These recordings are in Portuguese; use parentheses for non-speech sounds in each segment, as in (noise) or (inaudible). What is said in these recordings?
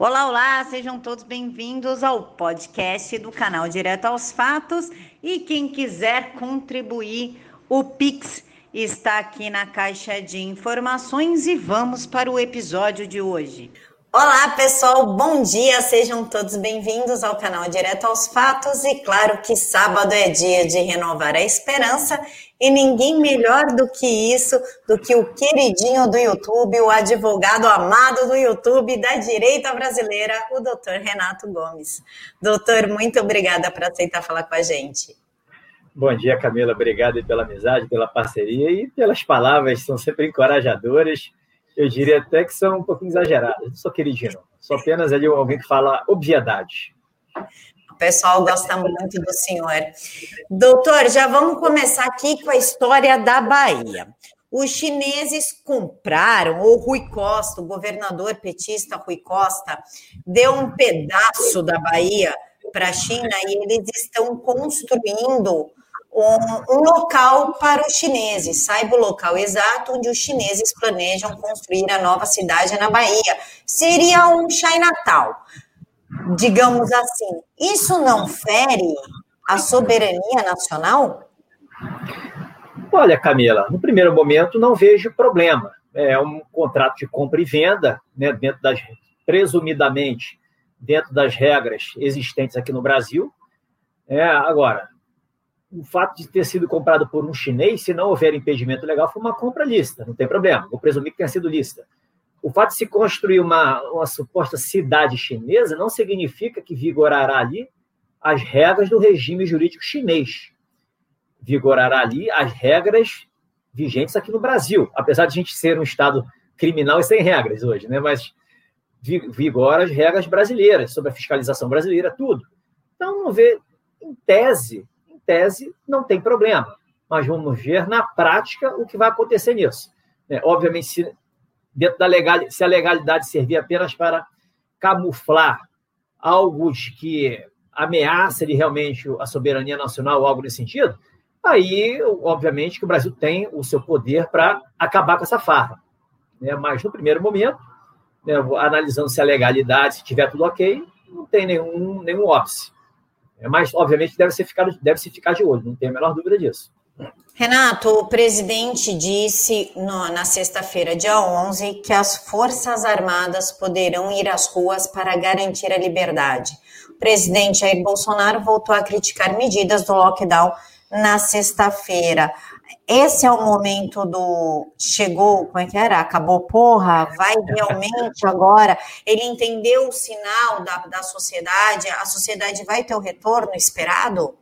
Olá, olá, sejam todos bem-vindos ao podcast do canal Direto aos Fatos. E quem quiser contribuir, o Pix está aqui na caixa de informações e vamos para o episódio de hoje. Olá, pessoal, bom dia, sejam todos bem-vindos ao canal Direto aos Fatos. E claro que sábado é dia de renovar a esperança, e ninguém melhor do que isso, do que o queridinho do YouTube, o advogado amado do YouTube da direita brasileira, o doutor Renato Gomes. Doutor, muito obrigada por aceitar falar com a gente. Bom dia, Camila. Obrigado pela amizade, pela parceria e pelas palavras, são sempre encorajadoras eu diria até que são um pouquinho exageradas. Não sou queridinho, sou apenas ali alguém que fala obviedade. Pessoal gosta muito do senhor. Doutor, já vamos começar aqui com a história da Bahia. Os chineses compraram, ou Rui Costa, o governador petista Rui Costa, deu um pedaço da Bahia para a China e eles estão construindo um, um, local para os chineses. Saiba o local exato onde os chineses planejam construir a nova cidade na Bahia. Seria um Chinatown, digamos assim. Isso não fere a soberania nacional? Olha, Camila, no primeiro momento não vejo problema. É um contrato de compra e venda, né, dentro das presumidamente dentro das regras existentes aqui no Brasil. É, agora, o fato de ter sido comprado por um chinês, se não houver impedimento legal, foi uma compra lista, não tem problema. Vou presumir que tenha sido lista. O fato de se construir uma, uma suposta cidade chinesa não significa que vigorará ali as regras do regime jurídico chinês. Vigorará ali as regras vigentes aqui no Brasil, apesar de a gente ser um Estado criminal e sem regras hoje, né? mas vigora as regras brasileiras, sobre a fiscalização brasileira, tudo. Então, não vê, em tese, tese, não tem problema. Mas vamos ver na prática o que vai acontecer nisso. É, obviamente, se, dentro da legal, se a legalidade servir apenas para camuflar algo que ameaça realmente a soberania nacional, algo nesse sentido, aí, obviamente, que o Brasil tem o seu poder para acabar com essa farra. Né? Mas, no primeiro momento, né, analisando se a legalidade, se tiver tudo ok, não tem nenhum, nenhum óbice. É, mas, obviamente, deve se ficar, deve -se ficar de olho, não tenho a menor dúvida disso. Renato, o presidente disse no, na sexta-feira, dia 11, que as Forças Armadas poderão ir às ruas para garantir a liberdade. O presidente Jair Bolsonaro voltou a criticar medidas do lockdown na sexta-feira esse é o momento do chegou, como é que era? Acabou, porra, vai realmente agora. Ele entendeu o sinal da, da sociedade, a sociedade vai ter o retorno esperado?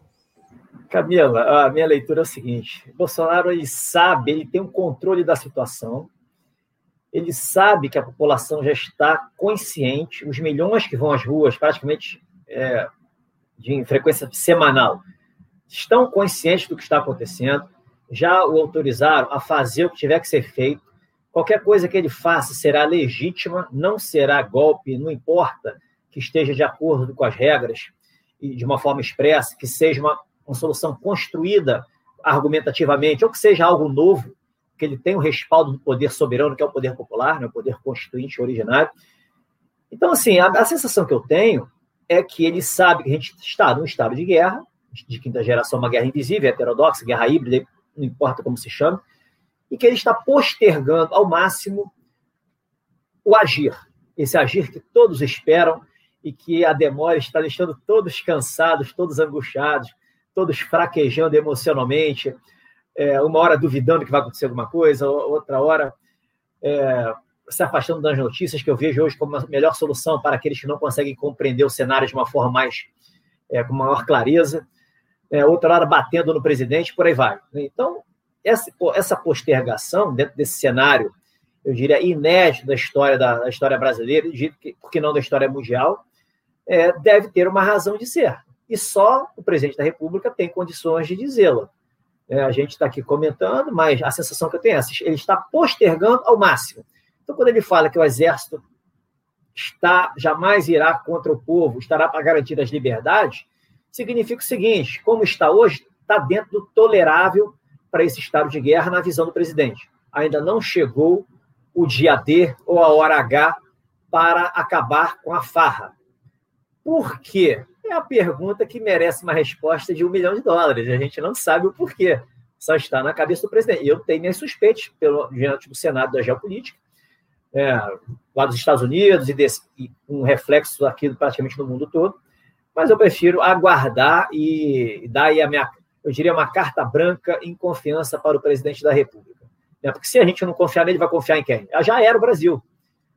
Camila, a minha leitura é o seguinte: Bolsonaro ele sabe, ele tem um controle da situação, ele sabe que a população já está consciente, os milhões que vão às ruas, praticamente é, de frequência semanal, estão conscientes do que está acontecendo. Já o autorizaram a fazer o que tiver que ser feito. Qualquer coisa que ele faça será legítima, não será golpe, não importa que esteja de acordo com as regras e de uma forma expressa, que seja uma, uma solução construída argumentativamente, ou que seja algo novo, que ele tenha o respaldo do poder soberano, que é o poder popular, né, o poder constituinte originário. Então, assim, a, a sensação que eu tenho é que ele sabe que a gente está num estado de guerra, de quinta geração, uma guerra invisível, heterodoxa, guerra híbrida, não importa como se chame, e que ele está postergando ao máximo o agir, esse agir que todos esperam e que a demora está deixando todos cansados, todos angustiados, todos fraquejando emocionalmente, é, uma hora duvidando que vai acontecer alguma coisa, outra hora é, se afastando das notícias que eu vejo hoje como a melhor solução para aqueles que não conseguem compreender o cenário de uma forma mais é, com maior clareza é, outra hora batendo no presidente, por aí vai. Então, essa, essa postergação dentro desse cenário, eu diria, inédito da história da, da história brasileira, porque não da história mundial, é, deve ter uma razão de ser. E só o presidente da República tem condições de dizê-la. É, a gente está aqui comentando, mas a sensação que eu tenho é essa: ele está postergando ao máximo. Então, quando ele fala que o exército está jamais irá contra o povo, estará para garantir as liberdades, significa o seguinte: como está hoje, está dentro do tolerável para esse estado de guerra na visão do presidente. Ainda não chegou o dia D ou a hora H para acabar com a farra. Por quê? É a pergunta que merece uma resposta de um milhão de dólares. A gente não sabe o porquê. Só está na cabeça do presidente. Eu tenho minhas suspeitas pelo, diante do Senado da Geopolítica, é, lá dos Estados Unidos e, desse, e um reflexo aqui praticamente no mundo todo. Mas eu prefiro aguardar e dar aí a minha, eu diria, uma carta branca em confiança para o presidente da República. É, porque se a gente não confiar nele, vai confiar em quem? Já era o Brasil.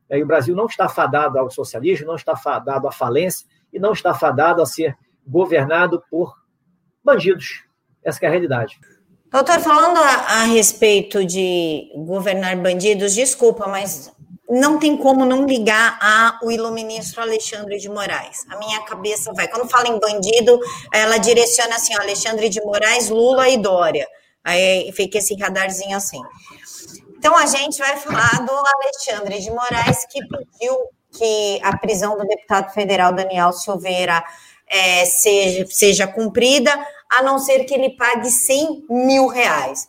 É, e o Brasil não está fadado ao socialismo, não está fadado à falência e não está fadado a ser governado por bandidos. Essa é a realidade. Doutor, falando a, a, respeito de governar bandidos, desculpa, mas não tem como não ligar ao iluministro Alexandre de Moraes. A minha cabeça vai. Quando fala em bandido, ela direciona assim: Alexandre de Moraes, Lula e Dória. Aí fica esse radarzinho assim. Então a gente vai falar do Alexandre de Moraes, que pediu que a prisão do deputado federal Daniel Silveira é, seja, seja cumprida, a não ser que ele pague 100 mil reais.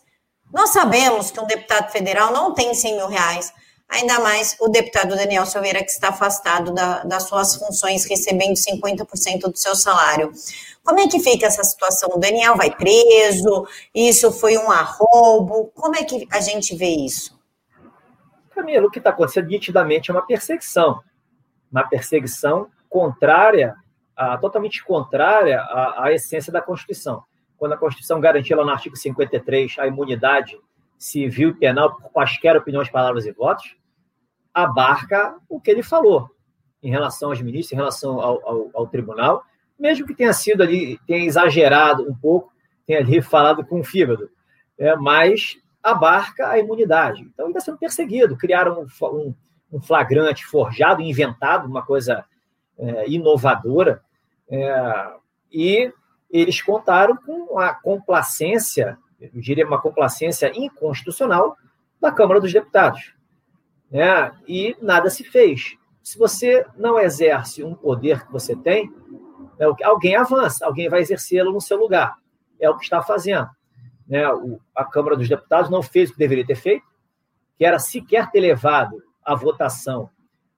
Nós sabemos que um deputado federal não tem 100 mil reais, ainda mais o deputado Daniel Silveira, que está afastado da, das suas funções, recebendo 50% do seu salário. Como é que fica essa situação? O Daniel vai preso? Isso foi um arrobo? Como é que a gente vê isso? Camila, o que está acontecendo nitidamente é uma perseguição uma perseguição contrária, a, totalmente contrária à, à, essência da Constituição. Quando a Constituição garantia lá no artigo 53 a imunidade civil e penal por quaisquer opiniões, palavras e votos, abarca o que ele falou em relação aos ministros, em relação ao, ao, ao tribunal, mesmo que tenha sido ali, tenha exagerado um pouco, tenha ali falado com o fígado, é, mas abarca a imunidade. Então, ele está sendo perseguido. Criaram um, um um flagrante forjado, inventado, uma coisa é, inovadora, é, e eles contaram com a complacência, eu diria uma complacência inconstitucional da Câmara dos Deputados. Né? E nada se fez. Se você não exerce um poder que você tem, né, alguém avança, alguém vai exercê-lo no seu lugar. É o que está fazendo. Né? O, a Câmara dos Deputados não fez o que deveria ter feito, que era sequer ter levado a votação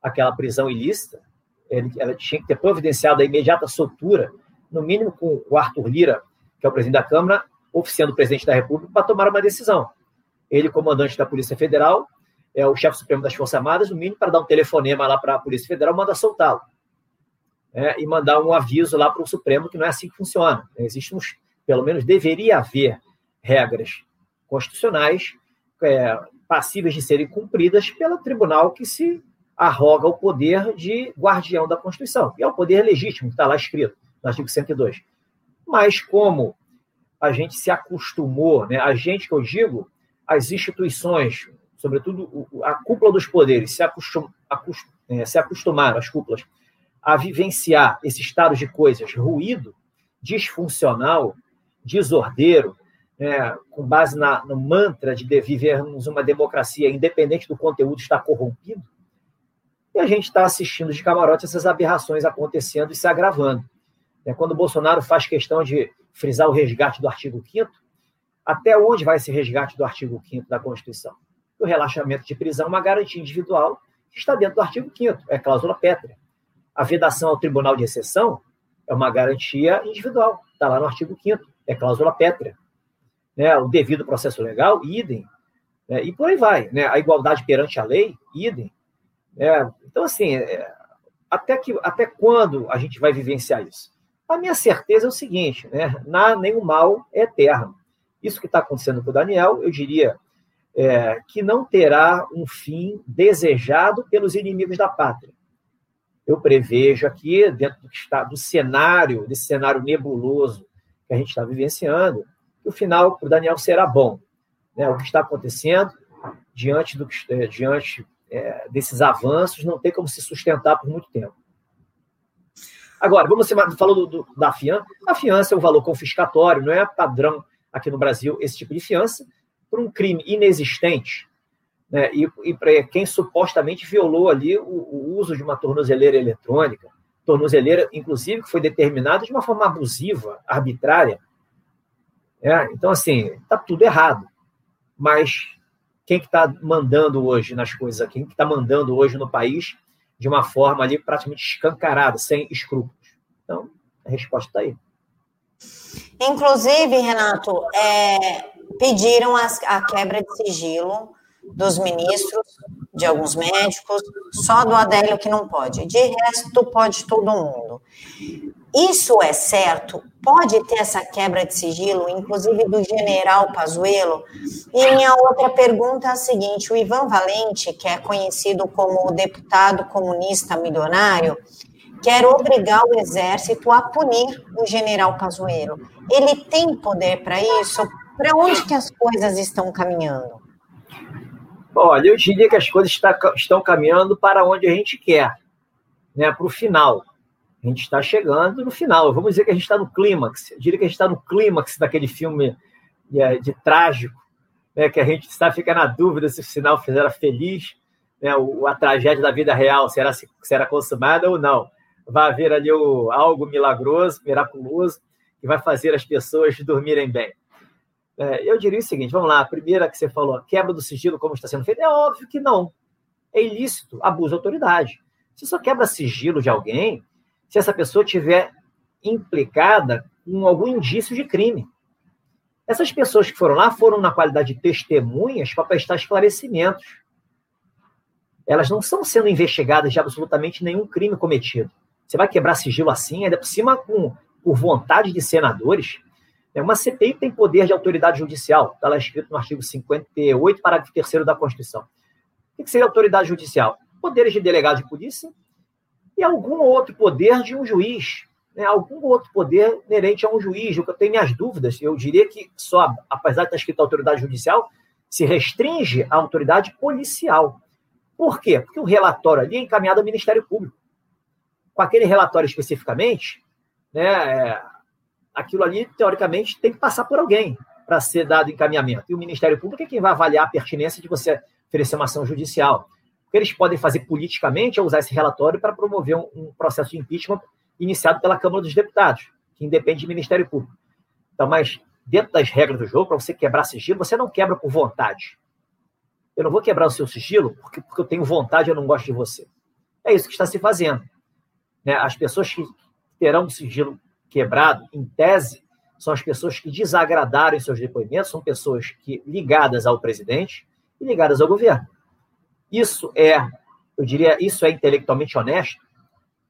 aquela prisão ilícita, ela tinha que ter providenciado a imediata soltura, no mínimo com o Arthur Lira, que é o presidente da Câmara, oficiando o presidente da República, para tomar uma decisão. Ele, comandante da Polícia Federal, é o chefe supremo das Forças Armadas, no mínimo para dar um telefonema lá para a Polícia Federal, manda soltá-lo. É, e mandar um aviso lá para o Supremo que não é assim que funciona. Existe uns, pelo menos deveria haver regras constitucionais é, passíveis de serem cumpridas pelo tribunal que se arroga o poder de guardião da Constituição. E é o poder legítimo, que está lá escrito, no artigo 102. Mas como a gente se acostumou, né, a gente que eu digo, as instituições, sobretudo a cúpula dos poderes, se, acostum, é, se acostumaram, as cúpulas, a vivenciar esse estado de coisas ruído, disfuncional, desordeiro, é, com base na, no mantra de vivermos uma democracia independente do conteúdo estar corrompido, e a gente está assistindo de camarote essas aberrações acontecendo e se agravando. É, quando o Bolsonaro faz questão de frisar o resgate do artigo 5 até onde vai esse resgate do artigo 5 da Constituição? O relaxamento de prisão é uma garantia individual que está dentro do artigo 5 é cláusula pétrea. A vedação ao tribunal de exceção é uma garantia individual, está lá no artigo 5 é cláusula pétrea né, o devido processo legal, idem, né, e por aí vai, né, a igualdade perante a lei, idem. Né, então, assim, é, até, que, até quando a gente vai vivenciar isso? A minha certeza é o seguinte, né, na, nenhum mal é eterno. Isso que está acontecendo com o Daniel, eu diria é, que não terá um fim desejado pelos inimigos da pátria. Eu prevejo aqui, dentro do, que está, do cenário, desse cenário nebuloso que a gente está vivenciando, que o final para o Daniel será bom. Né? O que está acontecendo diante, do, é, diante é, desses avanços não tem como se sustentar por muito tempo. Agora, vamos falando do, da fiança. A fiança é um valor confiscatório, não é padrão aqui no Brasil esse tipo de fiança, por um crime inexistente. Né? E, e para quem supostamente violou ali o, o uso de uma tornozeleira eletrônica, tornozeleira, inclusive, que foi determinada de uma forma abusiva, arbitrária, é, então, assim, está tudo errado. Mas quem que está mandando hoje nas coisas aqui? Quem que está mandando hoje no país de uma forma ali praticamente escancarada, sem escrúpulos. Então, a resposta está aí. Inclusive, Renato, é, pediram a, a quebra de sigilo dos ministros, de alguns médicos, só do Adélio que não pode. De resto, pode todo mundo. Isso é certo? Pode ter essa quebra de sigilo, inclusive do general Pazuello? E minha outra pergunta é a seguinte: o Ivan Valente, que é conhecido como o deputado comunista milionário, quer obrigar o exército a punir o general Pazuello. Ele tem poder para isso? Para onde que as coisas estão caminhando? Olha, eu diria que as coisas estão caminhando para onde a gente quer, né? para o final. A gente está chegando no final. Vamos dizer que a gente está no clímax. Eu diria que a gente está no clímax daquele filme de, é, de trágico, né? que a gente está fica na dúvida se o final era feliz, né? o, a tragédia da vida real será, será consumada ou não. Vai haver ali o, algo milagroso, miraculoso, que vai fazer as pessoas dormirem bem. É, eu diria o seguinte: vamos lá, a primeira que você falou, quebra do sigilo, como está sendo feito, é óbvio que não. É ilícito, abuso de autoridade. Você só quebra sigilo de alguém se essa pessoa tiver implicada com algum indício de crime. Essas pessoas que foram lá foram na qualidade de testemunhas para prestar esclarecimentos. Elas não estão sendo investigadas de absolutamente nenhum crime cometido. Você vai quebrar sigilo assim, ainda por cima com, por vontade de senadores. É uma CPI tem poder de autoridade judicial, está lá escrito no artigo 58, parágrafo 3 da Constituição. O que seria autoridade judicial? Poderes de delegado de polícia e algum outro poder de um juiz, né? algum outro poder inerente a um juiz. Eu tenho minhas dúvidas, eu diria que só, apesar de estar escrito autoridade judicial, se restringe à autoridade policial. Por quê? Porque o relatório ali é encaminhado ao Ministério Público. Com aquele relatório especificamente, né, é, aquilo ali, teoricamente, tem que passar por alguém para ser dado encaminhamento. E o Ministério Público é quem vai avaliar a pertinência de você oferecer uma ação judicial. Que eles podem fazer politicamente é usar esse relatório para promover um, um processo de impeachment iniciado pela Câmara dos Deputados, que independe do Ministério Público. Então, mas dentro das regras do jogo, para você quebrar sigilo, você não quebra por vontade. Eu não vou quebrar o seu sigilo porque, porque eu tenho vontade e eu não gosto de você. É isso que está se fazendo. Né? As pessoas que terão o sigilo quebrado, em tese, são as pessoas que desagradaram em seus depoimentos, são pessoas que ligadas ao presidente e ligadas ao governo. Isso é, eu diria, isso é intelectualmente honesto,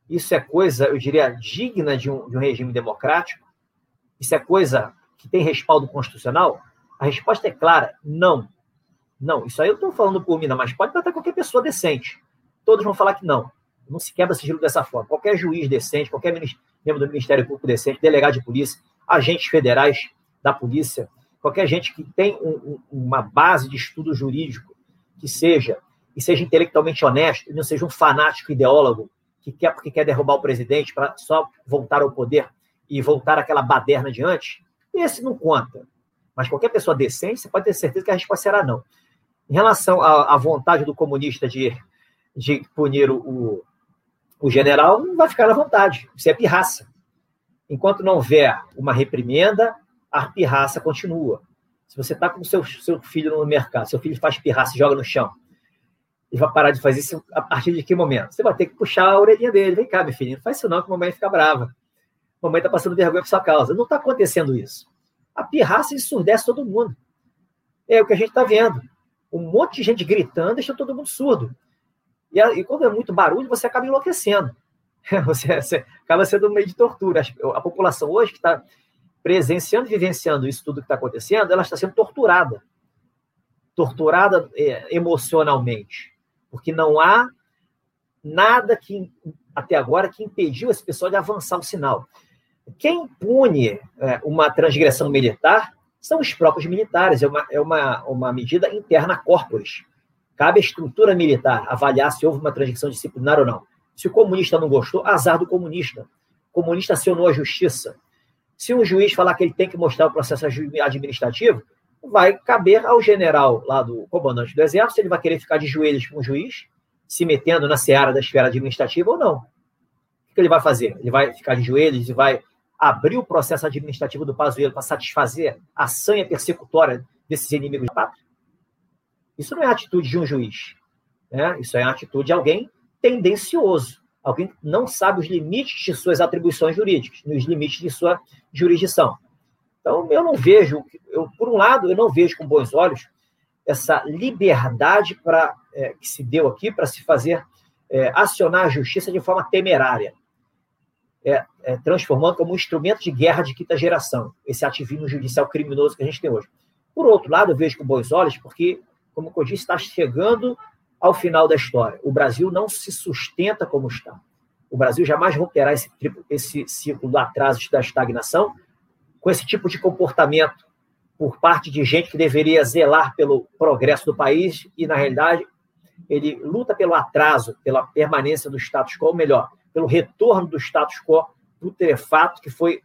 isso é coisa, eu diria, digna de um, de um regime democrático, isso é coisa que tem respaldo constitucional? A resposta é clara, não. Não, isso aí eu estou falando por mim, mas pode tratar qualquer pessoa decente. Todos vão falar que não. Não se quebra sigilo dessa forma. Qualquer juiz decente, qualquer membro do Ministério Público decente, delegado de polícia, agentes federais da polícia, qualquer gente que tem um, um, uma base de estudo jurídico que seja e seja intelectualmente honesto, e não seja um fanático ideólogo que quer porque quer derrubar o presidente para só voltar ao poder e voltar aquela baderna adiante, esse não conta. Mas qualquer pessoa decente, você pode ter certeza que a resposta será não. Em relação à, à vontade do comunista de, de punir o, o general não vai ficar à vontade. Isso é pirraça. Enquanto não houver uma reprimenda, a pirraça continua. Se você está com seu, seu filho no mercado, seu filho faz pirraça e joga no chão, ele vai parar de fazer isso a partir de que momento? Você vai ter que puxar a orelhinha dele. Vem cá, meu filho, não faz isso não, que a mamãe fica brava. A mamãe está passando vergonha por sua causa. Não está acontecendo isso. A pirraça ensurdece todo mundo. É o que a gente está vendo. Um monte de gente gritando deixa todo mundo surdo. E, e quando é muito barulho, você acaba enlouquecendo. (laughs) Você, você acaba sendo um meio de tortura. A, a população hoje que está presenciando e vivenciando isso tudo que está acontecendo, ela está sendo torturada. Torturada é, emocionalmente. Porque não há nada que, até agora, que impediu esse pessoal de avançar o sinal. Quem impune é, uma transgressão militar são os próprios militares, é uma, é uma, uma medida interna corporis. Cabe à estrutura militar avaliar se houve uma transgressão disciplinar ou não. Se o comunista não gostou, azar do comunista. O comunista acionou a justiça. Se um juiz falar que ele tem que mostrar o processo administrativo, vai caber ao general lá do comandante do exército, ele vai querer ficar de joelhos com o juiz, se metendo na seara da esfera administrativa ou não. O que ele vai fazer? Ele vai ficar de joelhos e vai abrir o processo administrativo do Pazuello para satisfazer a sanha persecutória desses inimigos da pátria? Isso não é a atitude de um juiz. Né? Isso é a atitude de alguém tendencioso, alguém que não sabe os limites de suas atribuições jurídicas, nos limites de sua jurisdição. Então, eu não vejo, eu, por um lado, eu não vejo com bons olhos essa liberdade para é, que se deu aqui para se fazer é, acionar a justiça de forma temerária, é, é, transformando como um instrumento de guerra de quinta geração, esse ativismo judicial criminoso que a gente tem hoje. Por outro lado, eu vejo com bons olhos, porque, como eu disse, está chegando ao final da história. O Brasil não se sustenta como está. O Brasil jamais romperá esse, esse ciclo do atraso da estagnação com esse tipo de comportamento por parte de gente que deveria zelar pelo progresso do país e, na realidade, ele luta pelo atraso, pela permanência do status quo, ou melhor, pelo retorno do status quo putrefato que foi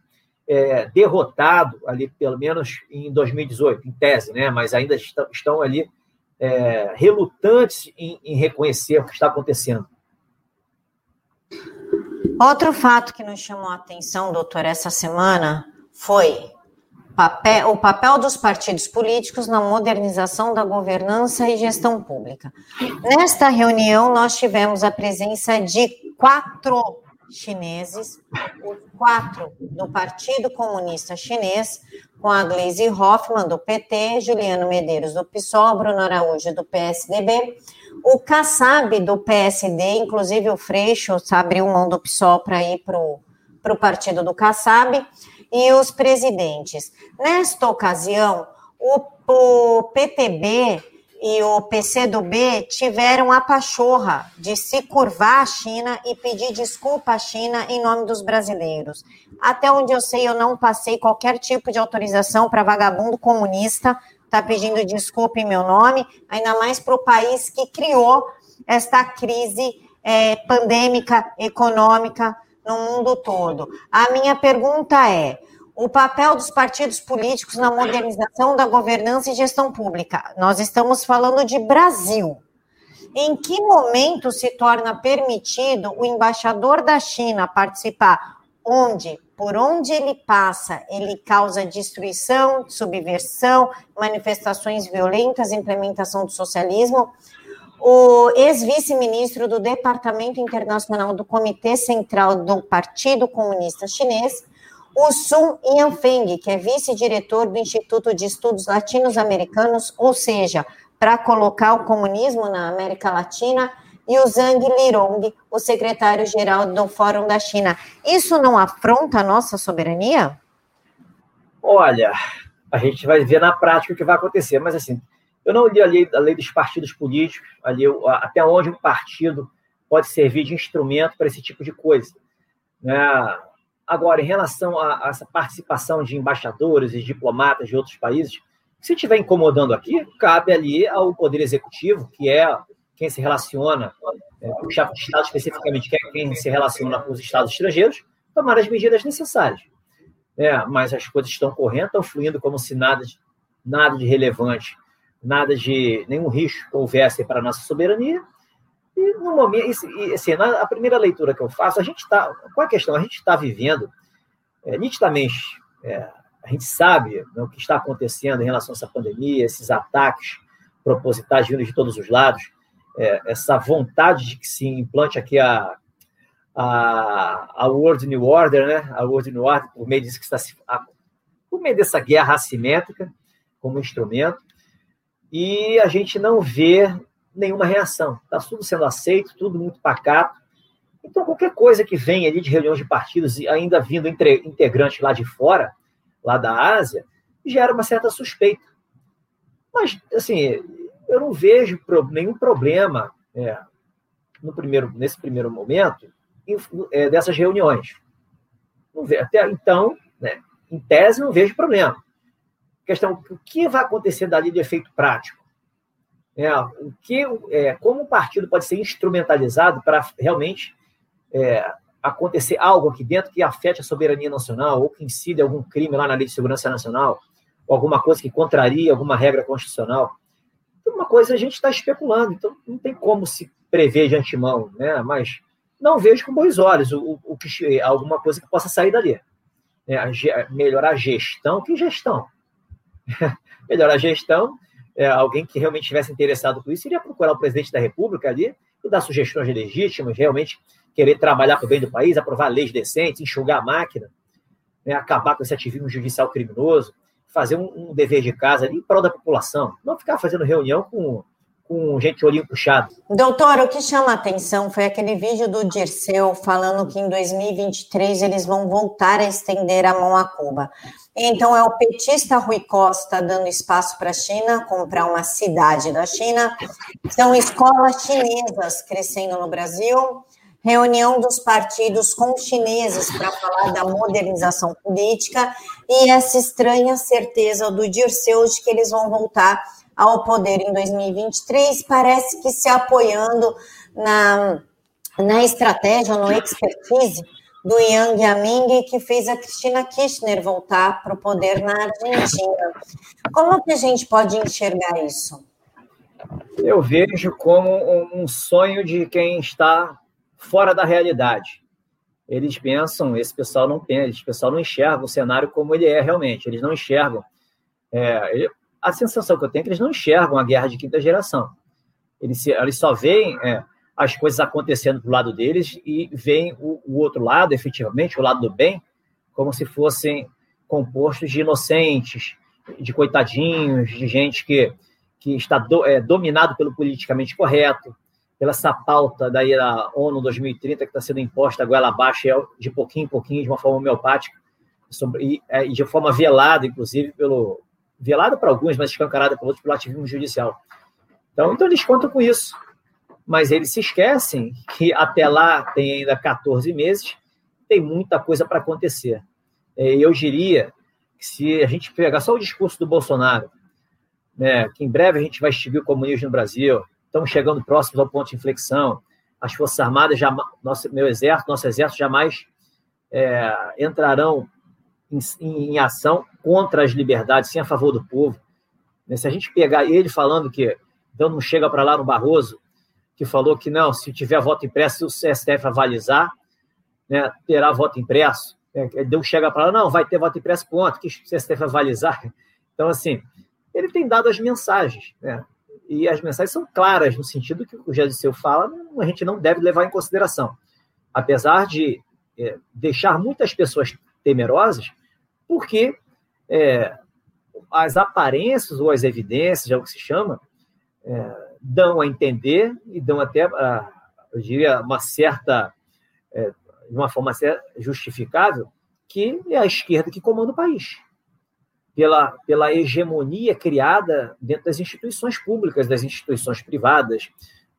é, derrotado ali, pelo menos em 2018, em tese, né? mas ainda estão, ali é, relutantes em, em reconhecer o que está acontecendo. Outro fato que nos chamou a atenção, doutor, essa semana foi papel, o papel dos partidos políticos na modernização da governança e gestão pública. Nesta reunião, nós tivemos a presença de quatro chineses, os quatro do Partido Comunista Chinês, com a Gleisi Hoffmann, do PT, Juliano Medeiros, do PSOL, Bruno Araújo, do PSDB, o Kassab, do PSD, inclusive o Freixo abriu mão do PSOL para ir para o partido do Kassab, e os presidentes. Nesta ocasião, o, o PTB e o PCdoB tiveram a pachorra de se curvar à China e pedir desculpa à China em nome dos brasileiros. Até onde eu sei, eu não passei qualquer tipo de autorização para vagabundo comunista tá pedindo desculpa em meu nome, ainda mais para o país que criou esta crise é, pandêmica econômica no mundo todo. A minha pergunta é: o papel dos partidos políticos na modernização da governança e gestão pública? Nós estamos falando de Brasil. Em que momento se torna permitido o embaixador da China participar? Onde, por onde ele passa, ele causa destruição, subversão, manifestações violentas, implementação do socialismo o ex-vice-ministro do Departamento Internacional do Comitê Central do Partido Comunista Chinês, o Sun Yanfeng, que é vice-diretor do Instituto de Estudos Latinos-Americanos, ou seja, para colocar o comunismo na América Latina, e o Zhang Lirong, o secretário-geral do Fórum da China. Isso não afronta a nossa soberania? Olha, a gente vai ver na prática o que vai acontecer, mas assim, eu não li a lei, a lei dos partidos políticos, ali, até onde um partido pode servir de instrumento para esse tipo de coisa. Né? Agora, em relação a, a, essa participação de embaixadores e diplomatas de outros países, se estiver incomodando aqui, cabe ali ao Poder Executivo, que é quem se relaciona, é, o chefe de Estado especificamente, que é quem se relaciona com os Estados estrangeiros, tomar as medidas necessárias. É, mas as coisas estão correndo, estão fluindo como se nada de, nada de relevante nada de nenhum risco houvesse para a nossa soberania. E no momento, e, assim, na, a primeira leitura que eu faço, a gente está. Qual é a questão? A gente está vivendo é, nitidamente, é, a gente sabe né, o que está acontecendo em relação a essa pandemia, esses ataques propositais vindo de todos os lados, é, essa vontade de que se implante aqui a, a, a World New Order, né? A World New Order, por meio disso que está se. A, por meio dessa guerra assimétrica como instrumento, e a gente não vê nenhuma reação. Está tudo sendo aceito, tudo muito pacato. Então, qualquer coisa que vem ali de reuniões de partidos e ainda vindo entre, integrantes lá de fora, lá da Ásia, gera uma certa suspeita. Mas, assim, eu não vejo nenhum problema é, no primeiro, nesse primeiro momento é, dessas reuniões. Até então, né, em tese, não vejo problema questão, o que vai acontecer dali de efeito prático? É, o que, é, como o partido pode ser instrumentalizado para realmente é, acontecer algo aqui dentro que afete a soberania nacional, ou que incide algum crime lá na Lei de Segurança Nacional, ou alguma coisa que contraria alguma regra constitucional. Então, uma coisa a gente está especulando, então não tem como se prever de antemão, né? mas não vejo com bons olhos o, o que, alguma coisa que possa sair dali. É, melhorar a gestão, que gestão? (laughs) melhorar a gestão. É, alguém que realmente tivesse interessado com isso iria procurar o presidente da República ali e dar sugestões legítimas, realmente querer trabalhar para o bem do país, aprovar leis decentes, enxugar a máquina, né, acabar com esse ativismo judicial criminoso, fazer um, um dever de casa ali em prol da população, não ficar fazendo reunião com com gente olhinho puxado. Doutor, o que chama a atenção foi aquele vídeo do Dirceu falando que em 2023 eles vão voltar a estender a mão a Cuba. Então é o petista Rui Costa dando espaço para a China comprar uma cidade da China. São escolas chinesas crescendo no Brasil. Reunião dos partidos com chineses para falar da modernização política e essa estranha certeza do Dirceu de que eles vão voltar ao poder em 2023, parece que se apoiando na, na estratégia, no expertise do Yang Yaming, que fez a Cristina Kirchner voltar para o poder na Argentina. Como que a gente pode enxergar isso? Eu vejo como um sonho de quem está fora da realidade. Eles pensam, esse pessoal não pensa, esse pessoal não enxerga o cenário como ele é realmente. Eles não enxergam. É, a sensação que eu tenho é que eles não enxergam a guerra de quinta geração. Eles, eles só veem é, as coisas acontecendo do lado deles e veem o, o, outro lado, efetivamente, o lado do bem, como se fossem compostos de inocentes, de coitadinhos, de gente que, que está do, é, dominado pelo politicamente correto, pela essa pauta daí da ONU 2030 que está sendo imposta agora abaixo de pouquinho em pouquinho, de uma forma homeopática, sobre, e, é, e de forma velada, inclusive, pelo, velada para alguns, mas escancarada para outros pelo ativismo judicial. Então, então, eles contam com isso. Mas eles se esquecem que até lá tem ainda 14 meses, tem muita coisa para acontecer. É, eu diria que se a gente pegar só o discurso do Bolsonaro, né, que em breve a gente vai extinguir o comunismo no Brasil, estamos chegando próximos ao ponto de inflexão, as Forças Armadas, já, nosso, meu exército, nosso exército jamais é, entrarão em, em, ação contra as liberdades, sim a favor do povo. Né, se a gente pegar ele falando que, então não chega para lá no Barroso, que falou que não, se tiver voto impresso, o STF avalizar, né, terá voto impresso. É, Deus chega para lá, não, vai ter voto impresso, ponto, que o STF avalizar. (laughs) Então, assim, ele tem dado as mensagens, né? E as mensagens são claras, no sentido que o Gesiceu fala, a gente não deve levar em consideração. Apesar de é, deixar muitas pessoas temerosas, porque é, as aparências ou as evidências, é o que se chama, é, dão a entender e dão até, eu diria, uma certa, é, de uma forma justificável, que é a esquerda que comanda o país. Pela, pela hegemonia criada dentro das instituições públicas, das instituições privadas,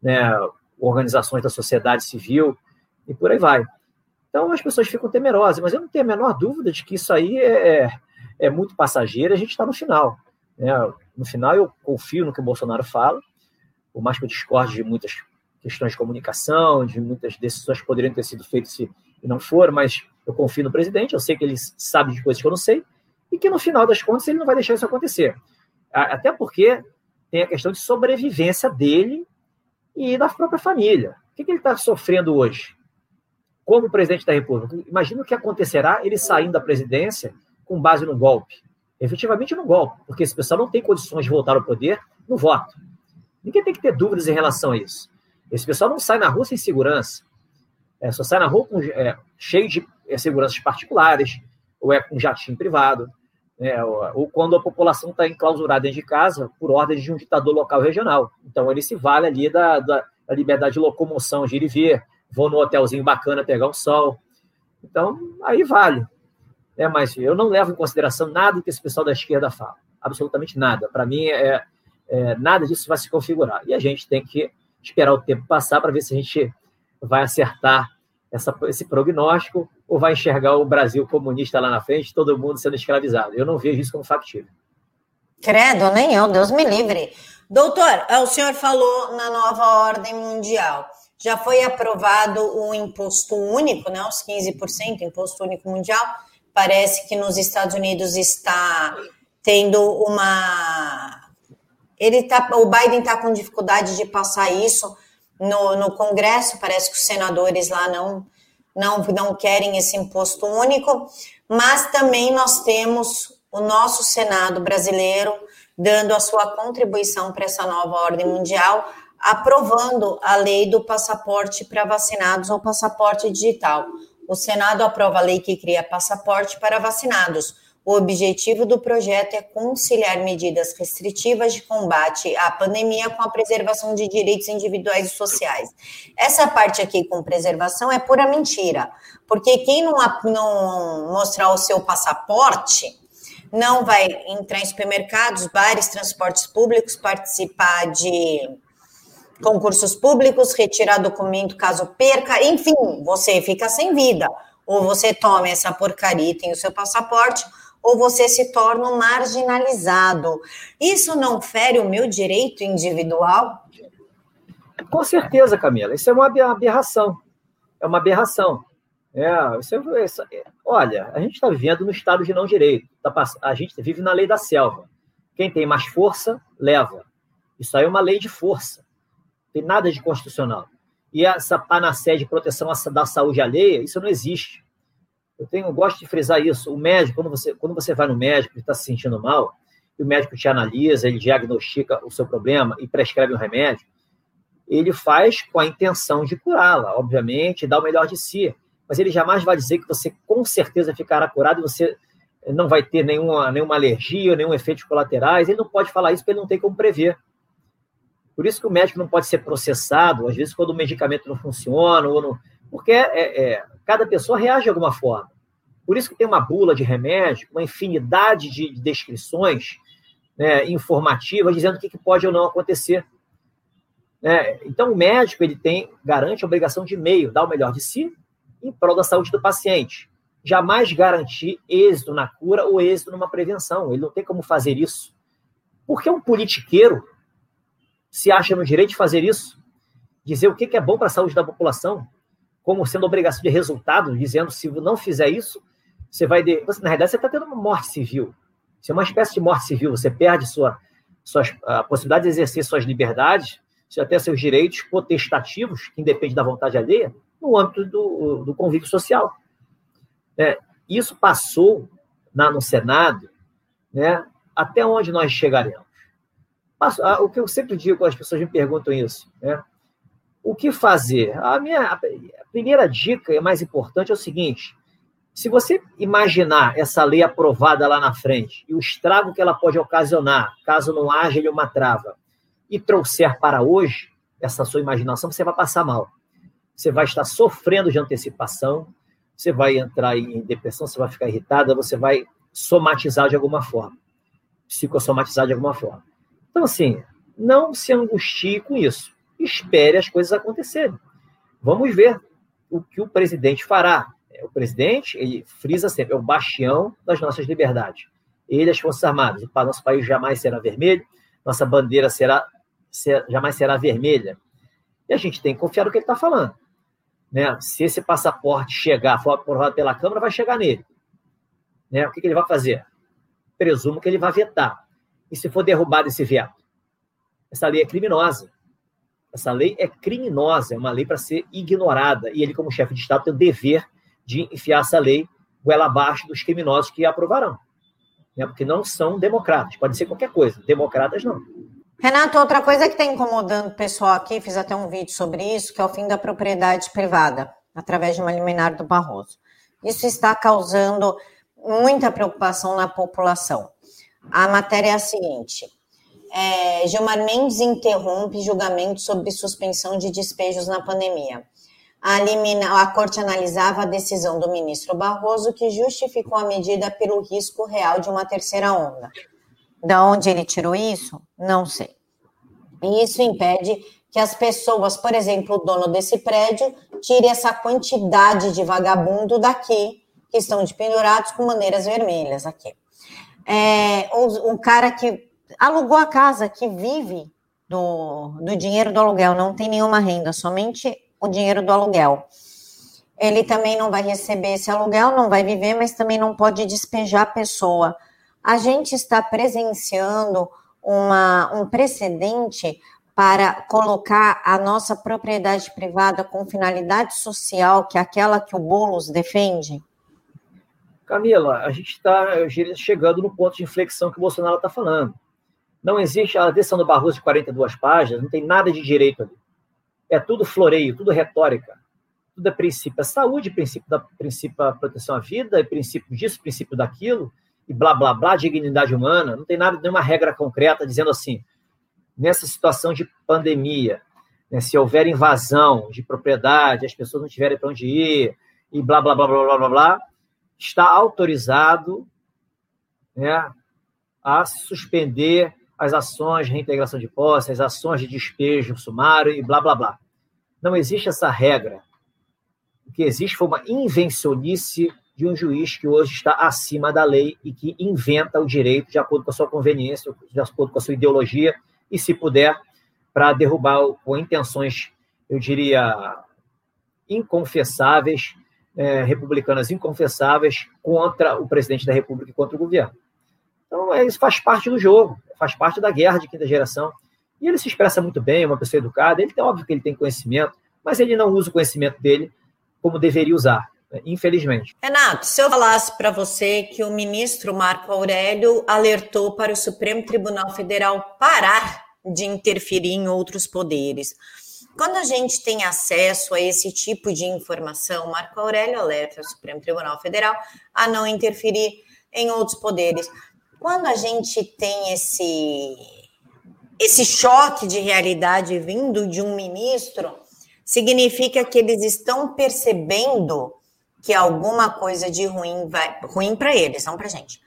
né, organizações da sociedade civil e por aí vai. Então as pessoas ficam temerosas, mas eu não tenho a menor dúvida de que isso aí é, é, é muito passageiro, a gente está no final. Né? No final eu confio no que o Bolsonaro fala, por mais que eu discorde de muitas questões de comunicação, de muitas decisões que poderiam ter sido feitas se não foram, mas eu confio no presidente, eu sei que ele sabe de coisas que eu não sei, e que no final das contas ele não vai deixar isso acontecer. Até porque tem a questão de sobrevivência dele e da própria família. O que, que ele está sofrendo hoje? Como presidente da República. Imagina o que acontecerá ele saindo da presidência com base no golpe. Efetivamente no golpe, porque esse pessoal não tem condições de voltar ao poder no voto. Ninguém tem que ter dúvidas em relação a isso. Esse pessoal não sai na rua sem segurança. É, só sai na rua com, é, cheio de é, seguranças particulares, ou é com jatinho privado, né, ou, ou, quando a população está enclausurada dentro de casa por ordem de um ditador local regional. Então ele se vale ali da, da, da liberdade de locomoção, de ir e vir, vou no hotelzinho bacana pegar um sol. Então, aí vale. É, mas eu não levo em consideração nada que esse pessoal da esquerda fala. Absolutamente nada. Para mim, é, é, nada disso vai se configurar. E a gente tem que esperar o tempo passar para ver se a gente vai acertar essa, esse prognóstico ou vai enxergar o Brasil comunista lá na frente, todo mundo sendo escravizado. Eu não vejo isso como factível. Credo, nem eu, Deus me livre. Doutor, o senhor falou na nova ordem mundial já foi aprovado o imposto único, né, os 15%, imposto único mundial. Parece que nos Estados Unidos está tendo uma. Ele tá, o Biden está com dificuldade de passar isso no, no Congresso. Parece que os senadores lá não, não, não querem esse imposto único. Mas também nós temos o nosso Senado brasileiro dando a sua contribuição para essa nova ordem mundial aprovando a lei do passaporte para vacinados ou passaporte digital. O Senado aprova a lei que cria passaporte para vacinados. O objetivo do projeto é conciliar medidas restritivas de combate à pandemia com a preservação de direitos individuais e sociais. Essa parte aqui com preservação é pura mentira, porque quem não, não mostrar o seu passaporte não vai entrar em supermercados, bares, transportes públicos, participar de concursos públicos, retirar documento caso perca, enfim, você fica sem vida. Ou você toma essa porcaria e tem o seu passaporte, ou você se torna um marginalizado. Isso não fere o meu direito individual? Com certeza, Camila. Isso é uma aberração. É uma aberração. É, isso é, isso, é, olha, a gente está vivendo no estado de não direito. Tá, a gente vive na lei da selva. Quem tem mais força, leva. Isso aí é uma lei de força. Tem nada de constitucional. E essa panaceia de proteção da saúde alheia, isso não existe. Eu tenho, eu gosto de frisar isso. O médico, quando você, quando você vai no médico e está se sentindo mal, e o médico te analisa, ele diagnostica o seu problema e prescreve um remédio, ele faz com a intenção de curá-la, obviamente, dar o melhor de si mas ele jamais vai dizer que você com certeza ficará curado e você não vai ter nenhuma, nenhuma alergia, nenhum efeito colaterais. Ele não pode falar isso porque ele não tem como prever. Por isso que o médico não pode ser processado, às vezes, quando o medicamento não funciona, ou não, porque é, é, cada pessoa reage de alguma forma. Por isso que tem uma bula de remédio, uma infinidade de descrições né, informativas dizendo o que, pode ou não acontecer. É, então, o médico ele tem garante a obrigação de meio, dar o melhor de si em prol da saúde do paciente. Jamais garantir êxito na cura ou êxito numa prevenção. Ele não tem como fazer isso. Porque um politiqueiro se acha no direito de fazer isso? Dizer o que é bom para a saúde da população, como sendo obrigação de resultado, dizendo se não fizer isso, você vai. De... Na realidade, você está tendo uma morte civil. Isso é uma espécie de morte civil. Você perde sua, suas, a possibilidade de exercer suas liberdades, até seus direitos potestativos, que independem da vontade alheia, no âmbito do, do convívio social. É, isso passou na, no Senado, né, até onde nós chegaremos? Passou, o que eu sempre digo quando as pessoas me perguntam isso, né, o que fazer? A minha a primeira dica e mais importante é o seguinte: se você imaginar essa lei aprovada lá na frente e o estrago que ela pode ocasionar, caso não haja uma trava, e trouxer para hoje essa sua imaginação, você vai passar mal você vai estar sofrendo de antecipação, você vai entrar em depressão, você vai ficar irritada, você vai somatizar de alguma forma, psicossomatizar de alguma forma. Então, assim, não se angustie com isso. Espere as coisas acontecerem. Vamos ver o que o presidente fará. É, o presidente, ele frisa sempre, é o bastião das nossas liberdades. Ele, as Forças Armadas. O nosso país jamais será vermelho, nossa bandeira será, jamais será vermelha. E a gente tem que confiar no que ele está falando. Né? Se esse passaporte chegar, for aprovado pela Câmara, vai chegar nele. Né? O que, que ele vai fazer? Presumo que ele vai vetar. E se for derrubado esse veto? Essa lei é criminosa. Essa lei é criminosa, é uma lei para ser ignorada. E ele, como chefe de Estado, tem o dever de enfiar essa lei goela abaixo dos criminosos que a aprovarão. Né? Porque não são democratas. Pode ser qualquer coisa. Democratas não. Renato, outra coisa que está incomodando o pessoal aqui, fiz até um vídeo sobre isso, que é o fim da propriedade privada, através de uma liminar do Barroso. Isso está causando muita preocupação na população. A matéria é a seguinte: é, Gilmar Mendes interrompe julgamento sobre suspensão de despejos na pandemia. A, limina, a corte analisava a decisão do ministro Barroso, que justificou a medida pelo risco real de uma terceira onda. Da onde ele tirou isso? Não sei. E isso impede que as pessoas, por exemplo, o dono desse prédio, tire essa quantidade de vagabundo daqui, que estão de pendurados com bandeiras vermelhas aqui. É, o, cara que alugou a casa, que vive do, do dinheiro do aluguel, não tem nenhuma renda, somente o dinheiro do aluguel. Ele também não vai receber esse aluguel, não vai viver, mas também não pode despejar a pessoa a gente está presenciando uma, um precedente para colocar a nossa propriedade privada com finalidade social, que é aquela que o Boulos defende? Camila, a gente está chegando no ponto de inflexão que o Bolsonaro está falando. Não existe a decisão do Barroso de 42 páginas, não tem nada de direito ali. É tudo floreio, tudo retórica. Tudo é princípio. É saúde, princípio da princípio da proteção à vida, é princípio disso, princípio daquilo, e blá, blá, blá, dignidade humana. Não tem nada, nenhuma regra concreta dizendo assim, nessa situação de pandemia, né, se houver invasão de propriedade, as pessoas não tiverem para onde ir, e blá, blá, blá, blá, blá, blá, blá, está autorizado né, a suspender as ações de reintegração de posse, as ações de despejo sumário e blá, blá, blá. Não existe essa regra. O que existe foi uma invencionice de um juiz que hoje está acima da lei e que inventa o direito de acordo com a sua conveniência, de acordo com a sua ideologia, e, se puder, para derrubar com intenções, eu diria, inconfessáveis, é, republicanas inconfessáveis contra o presidente da República e contra o governo. Então, é, isso faz parte do jogo, faz parte da guerra de quinta geração. E ele se expressa muito bem, é uma pessoa educada, ele tem óbvio que ele tem conhecimento, mas ele não usa o conhecimento dele como deveria usar, né? infelizmente. Renato, se eu falasse para você que o ministro Marco Aurélio alertou para o Supremo Tribunal Federal parar de interferir em outros poderes. Quando a gente tem acesso a esse tipo de informação, Marco Aurélio alerta o Supremo Tribunal Federal a não interferir em outros poderes. Quando a gente tem esse esse choque de realidade vindo de um ministro, significa que eles estão percebendo que alguma coisa de ruim vai ruim para eles, não para gente.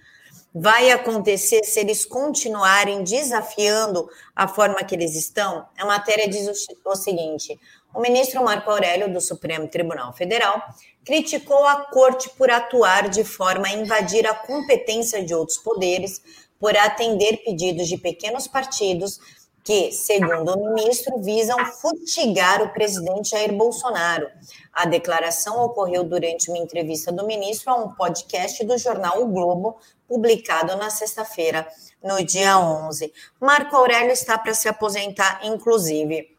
Vai acontecer se eles continuarem desafiando a forma que eles estão? A matéria diz o, seguinte: o ministro Marco Aurélio, do Supremo Tribunal Federal, criticou a corte por atuar de forma a invadir a competência de outros poderes, por atender pedidos de pequenos partidos que, segundo o ministro, visam fustigar o presidente Jair Bolsonaro. A declaração ocorreu durante uma entrevista do ministro a um podcast do jornal O Globo, publicado na sexta-feira, no dia 11. Marco Aurélio está para se aposentar, inclusive.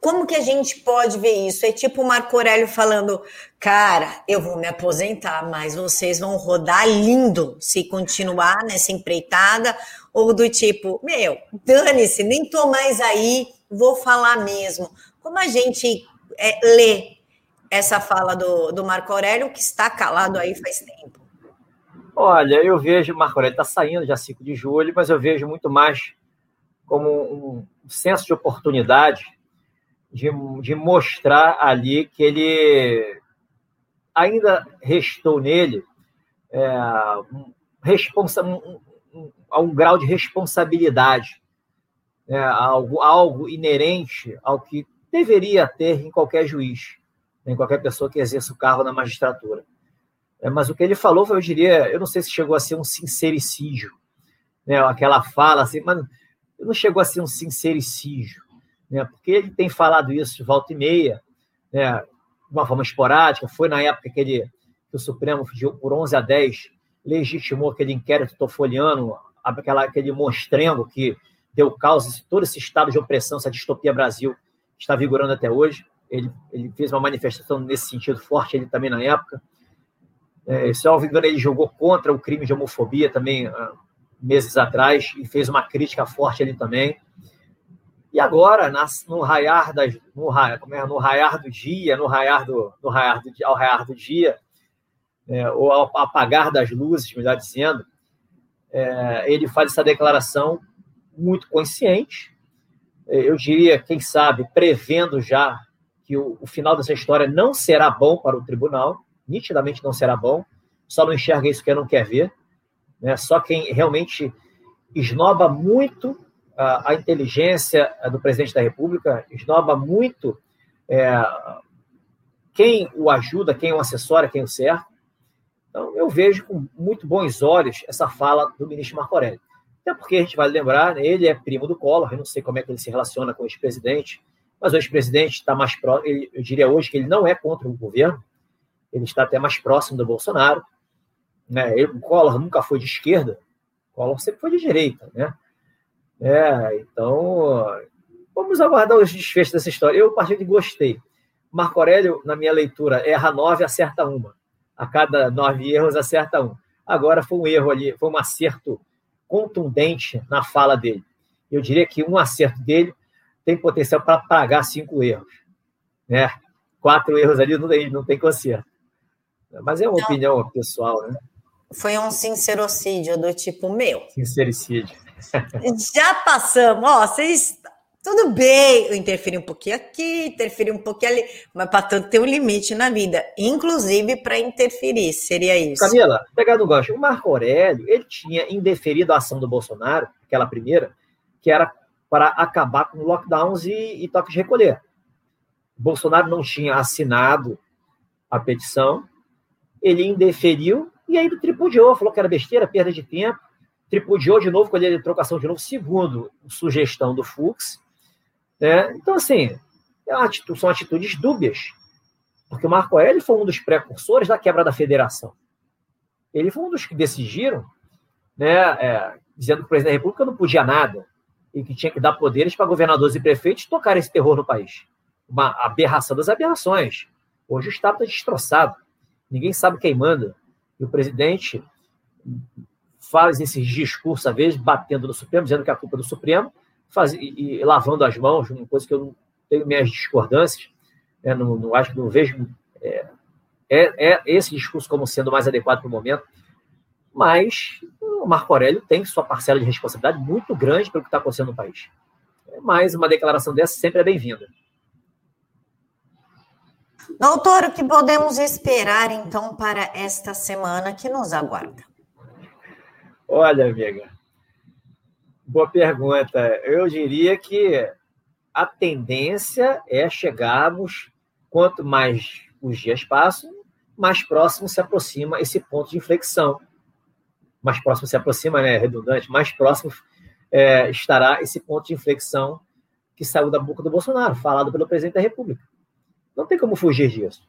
Como que a gente pode ver isso? É tipo o Marco Aurélio falando, cara, eu vou me aposentar, mas vocês vão rodar lindo se continuar nessa empreitada, ou do tipo, meu, dane-se, nem tô mais aí, vou falar mesmo. Como a gente é, lê essa fala do, do Marco Aurélio, que está calado aí faz tempo? Olha, eu vejo, Marco Aurélio está saindo já 5 de julho, mas eu vejo muito mais como um senso de oportunidade de, de mostrar ali que ele ainda restou nele é, responsa, um, um, grau de responsabilidade, é, algo, algo inerente ao que deveria ter em qualquer juiz, em qualquer pessoa que exerça o cargo na magistratura. É, mas o que ele falou, eu diria, eu não sei se chegou a ser um sincericídio, né, aquela fala assim, mas não chegou a ser um sincericídio, né, porque ele tem falado isso de volta e meia, né, de uma forma esporádica, foi na época que, ele, que o Supremo, por 11 a 10, legitimou aquele inquérito tofoliano, aquela, aquele monstrengo que deu causa a todo esse estado de opressão, essa distopia Brasil, está vigorando até hoje. Ele, ele fez uma manifestação nesse sentido forte, ele também na época. É, se não me engano, ele jogou contra o crime de homofobia também, meses atrás e fez uma crítica forte ali também. E agora, no raiar das, no, raiar, como é, no raiar do dia, no raiar do, no raiar do, ao raiar do dia, é, ou ao apagar das luzes, melhor dizendo, é, ele faz essa declaração muito consciente, é, eu diria, quem sabe, prevendo já que o, o, final dessa história não será bom para o tribunal, nitidamente não será bom, só não enxerga isso quem não quer ver, né? Só quem realmente esnoba muito a, a inteligência do presidente da República, esnoba muito é, quem o ajuda, quem o assessora, quem o cerca. Então, eu vejo com muito bons olhos essa fala do ministro Marco Aurélio. Até porque a gente vai lembrar, né, ele é primo do Collor, eu não sei como é que ele se relaciona com o ex-presidente, mas o ex-presidente está mais próximo, eu diria hoje que ele não é contra o governo, ele está até mais próximo do Bolsonaro. Né? Ele, o Collor nunca foi de esquerda, o Collor sempre foi de direita. Né? É, então, vamos aguardar os desfechos dessa história. Eu, a partir de gostei. Marco Aurélio, na minha leitura, erra nove, acerta uma. A cada nove erros, acerta um. Agora foi um erro ali, foi um acerto contundente na fala dele. Eu diria que um acerto dele tem potencial para pagar cinco erros. Né? Quatro erros ali não tem, não tem conserto. Mas é uma não. opinião pessoal, né? Foi um sincerocídio do tipo meu. Sincericídio. (laughs) Já passamos, ó, vocês. Tudo bem, eu interferi um pouquinho aqui, interferi um pouquinho ali, mas para tanto tem um limite na vida, inclusive para interferir, seria isso. Camila, pegar no gancho, o Marco Aurélio, ele tinha indeferido a ação do Bolsonaro, aquela primeira, que era para acabar com lockdowns e, e toques de recolher. Bolsonaro não tinha assinado a petição, ele indeferiu e aí tripudiou, falou que era besteira, perda de tempo, tripudiou de novo, colher de trocação de novo, segundo sugestão do Fux. Né? Então, assim, é atitude, são atitudes dúbias, porque o Marco Aurélio foi um dos precursores da quebra da federação. Ele foi um dos que decidiram, né, é, dizendo que o presidente da República não podia nada e que tinha que dar poderes para governadores e prefeitos tocar esse terror no país. Uma aberração das aberrações. Hoje o Estado está destroçado. Ninguém sabe quem manda. E o presidente faz esses discursos, às vezes, batendo no Supremo, dizendo que é a culpa do Supremo, faz, e, e, lavando as mãos, uma coisa que eu não tenho minhas discordâncias, né, não, não, acho que não vejo é, é, é, esse discurso como sendo mais adequado para o momento, mas o Marco Aurélio tem sua parcela de responsabilidade muito grande pelo que está acontecendo no país. Mas uma declaração dessa sempre é bem-vinda. Doutor, o que podemos esperar então para esta semana que nos aguarda? Olha, amiga, boa pergunta. Eu diria que a tendência é chegarmos, quanto mais os dias passam, mais próximo se aproxima esse ponto de inflexão. Mais próximo se aproxima, né? Redundante, mais próximo é, estará esse ponto de inflexão que saiu da boca do Bolsonaro, falado pelo presidente da República. Não tem como fugir disso.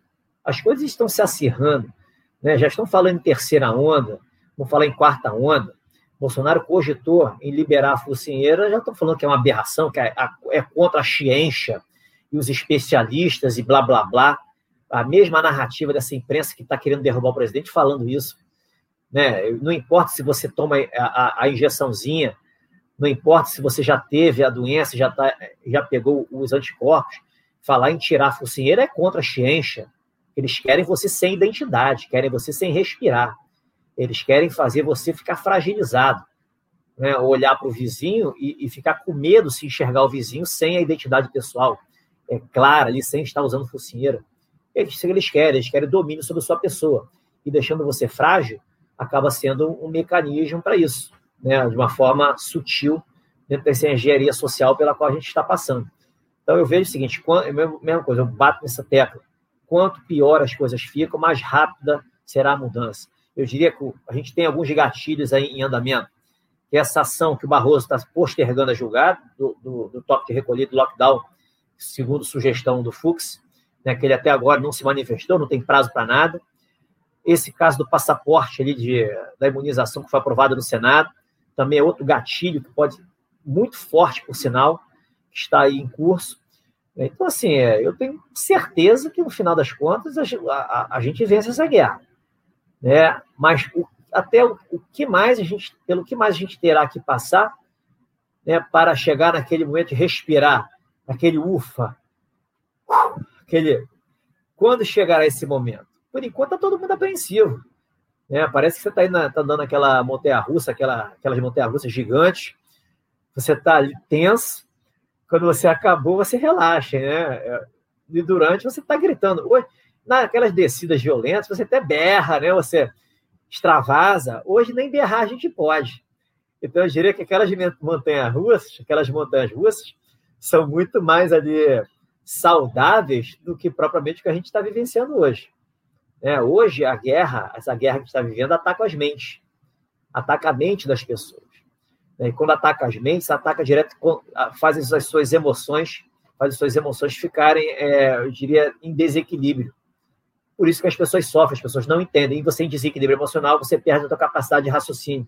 As coisas estão se acirrando, né? já estão falando em terceira onda, Vamos falar em quarta onda. Bolsonaro cogitou em liberar a focinheira, já estão falando que é uma aberração, que é, é contra a ciência e os especialistas e blá, blá, blá. A mesma narrativa dessa imprensa que está querendo derrubar o presidente falando isso. Né? Não importa se você toma a, a, a injeçãozinha, não importa se você já teve a doença, já, tá, já pegou os anticorpos, falar em tirar a focinheira é contra a ciência. Eles querem você sem identidade, querem você sem respirar. Eles querem fazer você ficar fragilizado, né? olhar para o vizinho e, e, ficar com medo se enxergar o vizinho sem a identidade pessoal é clara ali, sem estar usando focinheira. Eles, eles querem, eles querem domínio sobre a sua pessoa. E deixando você frágil, acaba sendo um mecanismo para isso, né? de uma forma sutil, dentro dessa engenharia social pela qual a gente está passando. Então eu vejo o seguinte, quando, é mesma coisa, eu bato nessa tecla. Quanto pior as coisas ficam, mais rápida será a mudança eu diria que a gente tem alguns gatilhos aí em andamento. Que essa ação que o Barroso está postergando a julgar, do, do, do toque de recolher, do lockdown, segundo sugestão do Fux, né, que ele até agora não se manifestou, não tem prazo para nada. Esse caso do passaporte ali de, da imunização que foi aprovado no Senado, também é outro gatilho que pode, muito forte, por sinal, que está aí em curso. Então, assim, é, eu tenho certeza que no final das contas a, a, a gente vence essa guerra né? Mas o, até o, o, que mais a gente, pelo que mais a gente terá que passar, né, para chegar naquele momento de respirar, aquele ufa, aquele quando chegará esse momento? Por enquanto está todo mundo apreensivo. Né? Parece que você está tá dando aquela montanha-russa, aquela, aquelas montanhas-russas gigantes. Você está tenso. Quando você acabou, você relaxa. Né? E durante, você está gritando. Oi, naquelas descidas violentas, você até berra, né? Você extravasa. Hoje nem berrar a gente pode. Então eu diria que aquelas montanhas russas, aquelas montanhas russas, são muito mais ali saudáveis do que propriamente o que a gente está vivenciando hoje. É, hoje a guerra, essa guerra que está vivendo, ataca as mentes, ataca a mente das pessoas. E quando ataca as mentes, ataca direto, faz as suas emoções, faz as suas emoções ficarem, é, eu diria, em desequilíbrio. Por isso que as pessoas sofrem, as pessoas não entendem. E você, em desequilíbrio emocional, você perde a sua capacidade de raciocínio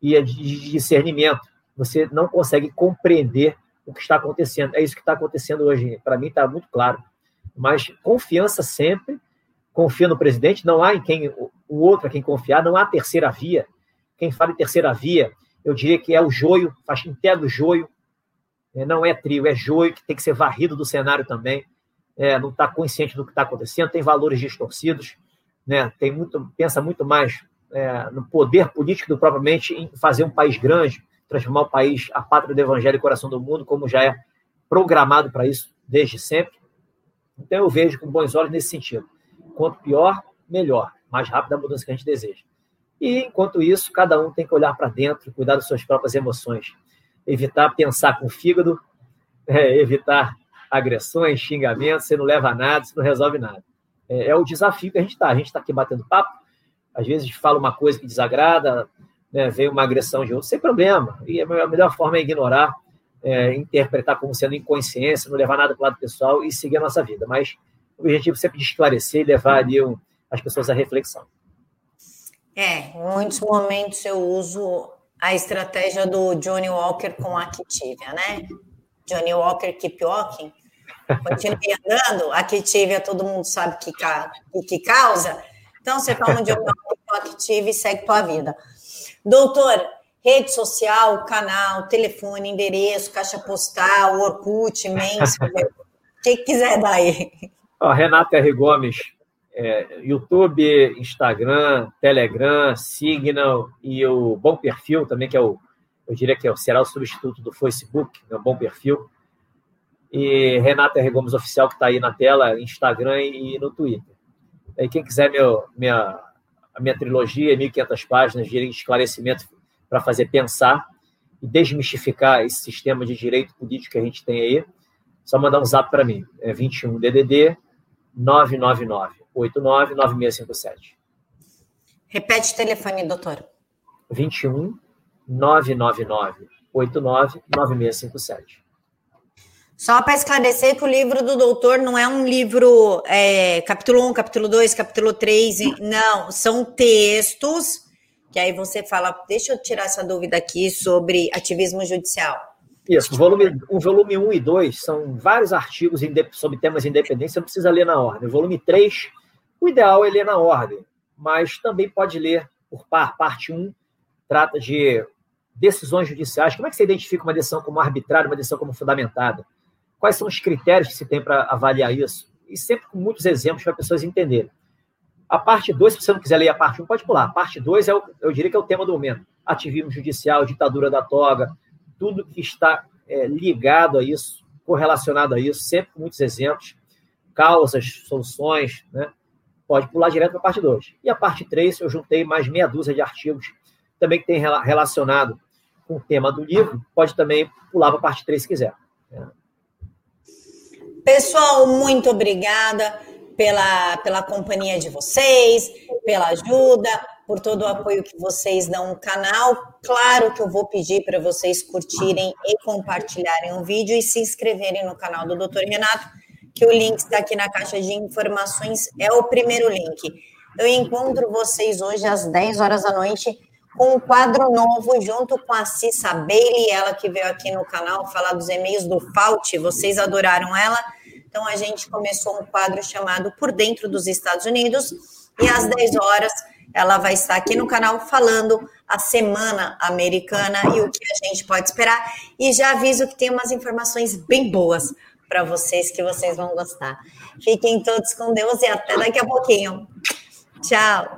e de discernimento. Você não consegue compreender o que está acontecendo. É isso que está acontecendo hoje. Para mim, está muito claro. Mas confiança sempre. Confia no presidente. Não há em quem o outro a quem confiar. Não há terceira via. Quem fala em terceira via eu diria que é o joio, faz inteiro o joio, é, não é trio, é joio, que tem que ser varrido do cenário também, é, não está consciente do que está acontecendo, tem valores distorcidos, né, tem muito, pensa muito mais é, no poder político do propriamente em fazer um país grande, transformar o país, a pátria do evangelho e coração do mundo, como já é programado para isso desde sempre. Então eu vejo com bons olhos nesse sentido. Quanto pior, melhor, mais rápida a mudança que a gente deseja. E enquanto isso, cada um tem que olhar para dentro, cuidar das suas próprias emoções, evitar pensar com o fígado, (laughs) é, evitar agressões, xingamentos, você não leva a nada, você não resolve nada. É, é o desafio que a gente está. A gente está aqui batendo papo, às vezes fala uma coisa que desagrada, né, vem uma agressão de outro, sem problema. E a melhor forma é ignorar, é, interpretar como sendo inconsciência, não levar nada para o lado pessoal e seguir a nossa vida. Mas o objetivo sempre de esclarecer e levar ali um, as pessoas à reflexão. É, em muitos momentos eu uso a estratégia do Johnny Walker com a Activia, né? Johnny Walker keep walking. Continue andando, a Activia todo mundo sabe que, que causa. Então você toma um com Activia e segue tua vida. Doutor, rede social, canal, telefone, endereço, caixa postal, Orkut, Messenger, (laughs) o que quiser dar aí. Renata R. Gomes, é, YouTube, Instagram, Telegram, Signal e o Bom Perfil também, que é o, eu diria que é, será o substituto do Facebook, é o Bom Perfil. E Renata R. Gomes Oficial, que está aí na tela, Instagram e no Twitter. E quem quiser meu, minha, a minha trilogia, 1.500 páginas de esclarecimento para fazer pensar e desmistificar esse sistema de direito político que a gente tem aí, só mandar um zap para mim. É 21 DDD 999 89 9657. Repete o telefone, doutor. 21 999 89 9657. Só para esclarecer que o livro do doutor não é um livro é, capítulo 1, capítulo 2, capítulo 3, não, são textos que aí você fala, deixa eu tirar essa dúvida aqui sobre ativismo judicial. Isso, o volume, o volume 1 e 2 são vários artigos sobre temas independentes, você não precisa ler na ordem. O volume 3, o ideal é ler na ordem, mas também pode ler por par. Parte 1 trata de decisões judiciais. Como é que você identifica uma decisão como arbitrária, uma decisão como fundamentada? Quais são os critérios que se tem para avaliar isso? E sempre com muitos exemplos para pessoas entenderem. A parte 2, se você não quiser ler a parte 1, um, pode pular. A parte 2, é o, eu diria que é o tema do momento. Ativismo judicial, ditadura da toga, tudo que está é, ligado a isso, correlacionado a isso, sempre com muitos exemplos, causas, soluções, né? Pode pular direto para a parte 2. E a parte 3, eu juntei mais meia dúzia de artigos também que tem relacionado com o tema do livro, pode também pular para a parte 3 se quiser. Pessoal, muito obrigada pela, pela companhia de vocês, pela ajuda, por todo o apoio que vocês dão no canal. Claro que eu vou pedir para vocês curtirem e compartilharem o vídeo e se inscreverem no canal do Dr. Renato, que o link está aqui na caixa de informações, é o primeiro link. Eu encontro vocês hoje às 10 horas da noite com um quadro novo junto com a Cissa Bailey, ela que veio aqui no canal falar dos e-mails do Fault, vocês adoraram ela. Então a gente começou um quadro chamado Por Dentro dos Estados Unidos e às 10 horas ela vai estar aqui no canal falando a semana americana e o que a gente pode esperar. E já aviso que tem umas informações bem boas para vocês que vocês vão gostar. Fiquem todos com Deus e até daqui a pouquinho. Tchau.